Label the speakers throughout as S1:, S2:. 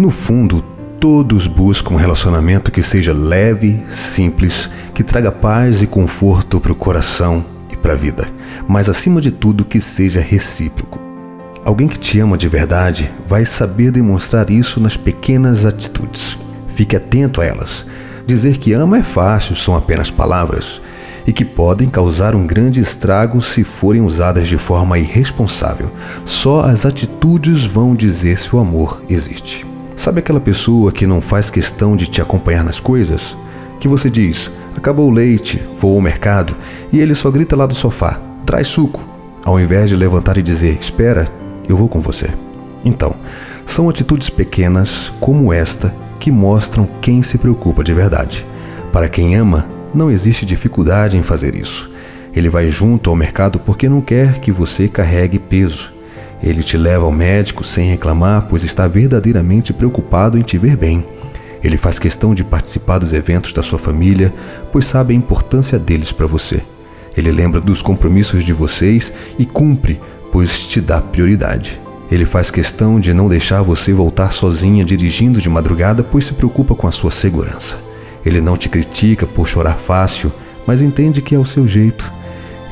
S1: No fundo, todos buscam um relacionamento que seja leve, simples, que traga paz e conforto para o coração e para a vida, mas acima de tudo que seja recíproco. Alguém que te ama de verdade vai saber demonstrar isso nas pequenas atitudes. Fique atento a elas. Dizer que ama é fácil, são apenas palavras e que podem causar um grande estrago se forem usadas de forma irresponsável. Só as atitudes vão dizer se o amor existe. Sabe aquela pessoa que não faz questão de te acompanhar nas coisas? Que você diz: acabou o leite, vou ao mercado, e ele só grita lá do sofá: traz suco, ao invés de levantar e dizer: espera, eu vou com você. Então, são atitudes pequenas como esta que mostram quem se preocupa de verdade. Para quem ama, não existe dificuldade em fazer isso. Ele vai junto ao mercado porque não quer que você carregue peso. Ele te leva ao médico sem reclamar, pois está verdadeiramente preocupado em te ver bem. Ele faz questão de participar dos eventos da sua família, pois sabe a importância deles para você. Ele lembra dos compromissos de vocês e cumpre, pois te dá prioridade. Ele faz questão de não deixar você voltar sozinha dirigindo de madrugada, pois se preocupa com a sua segurança. Ele não te critica por chorar fácil, mas entende que é o seu jeito.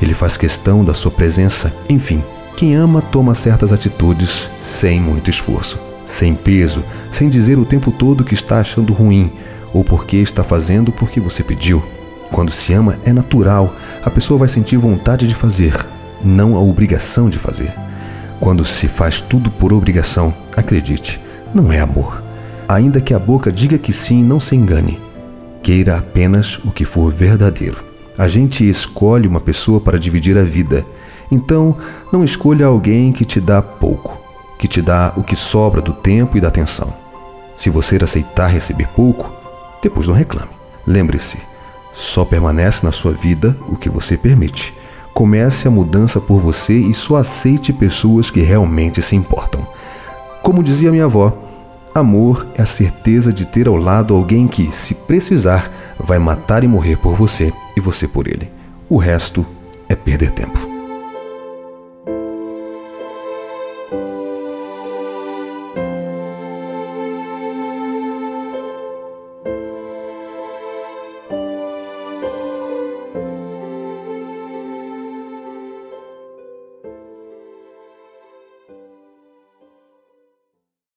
S1: Ele faz questão da sua presença. Enfim, quem ama toma certas atitudes sem muito esforço, sem peso, sem dizer o tempo todo que está achando ruim ou porque está fazendo porque você pediu. Quando se ama, é natural, a pessoa vai sentir vontade de fazer, não a obrigação de fazer. Quando se faz tudo por obrigação, acredite, não é amor. Ainda que a boca diga que sim, não se engane. Queira apenas o que for verdadeiro. A gente escolhe uma pessoa para dividir a vida. Então, não escolha alguém que te dá pouco, que te dá o que sobra do tempo e da atenção. Se você aceitar receber pouco, depois não reclame. Lembre-se, só permanece na sua vida o que você permite. Comece a mudança por você e só aceite pessoas que realmente se importam. Como dizia minha avó, Amor é a certeza de ter ao lado alguém que, se precisar, vai matar e morrer por você e você por ele. O resto é perder tempo.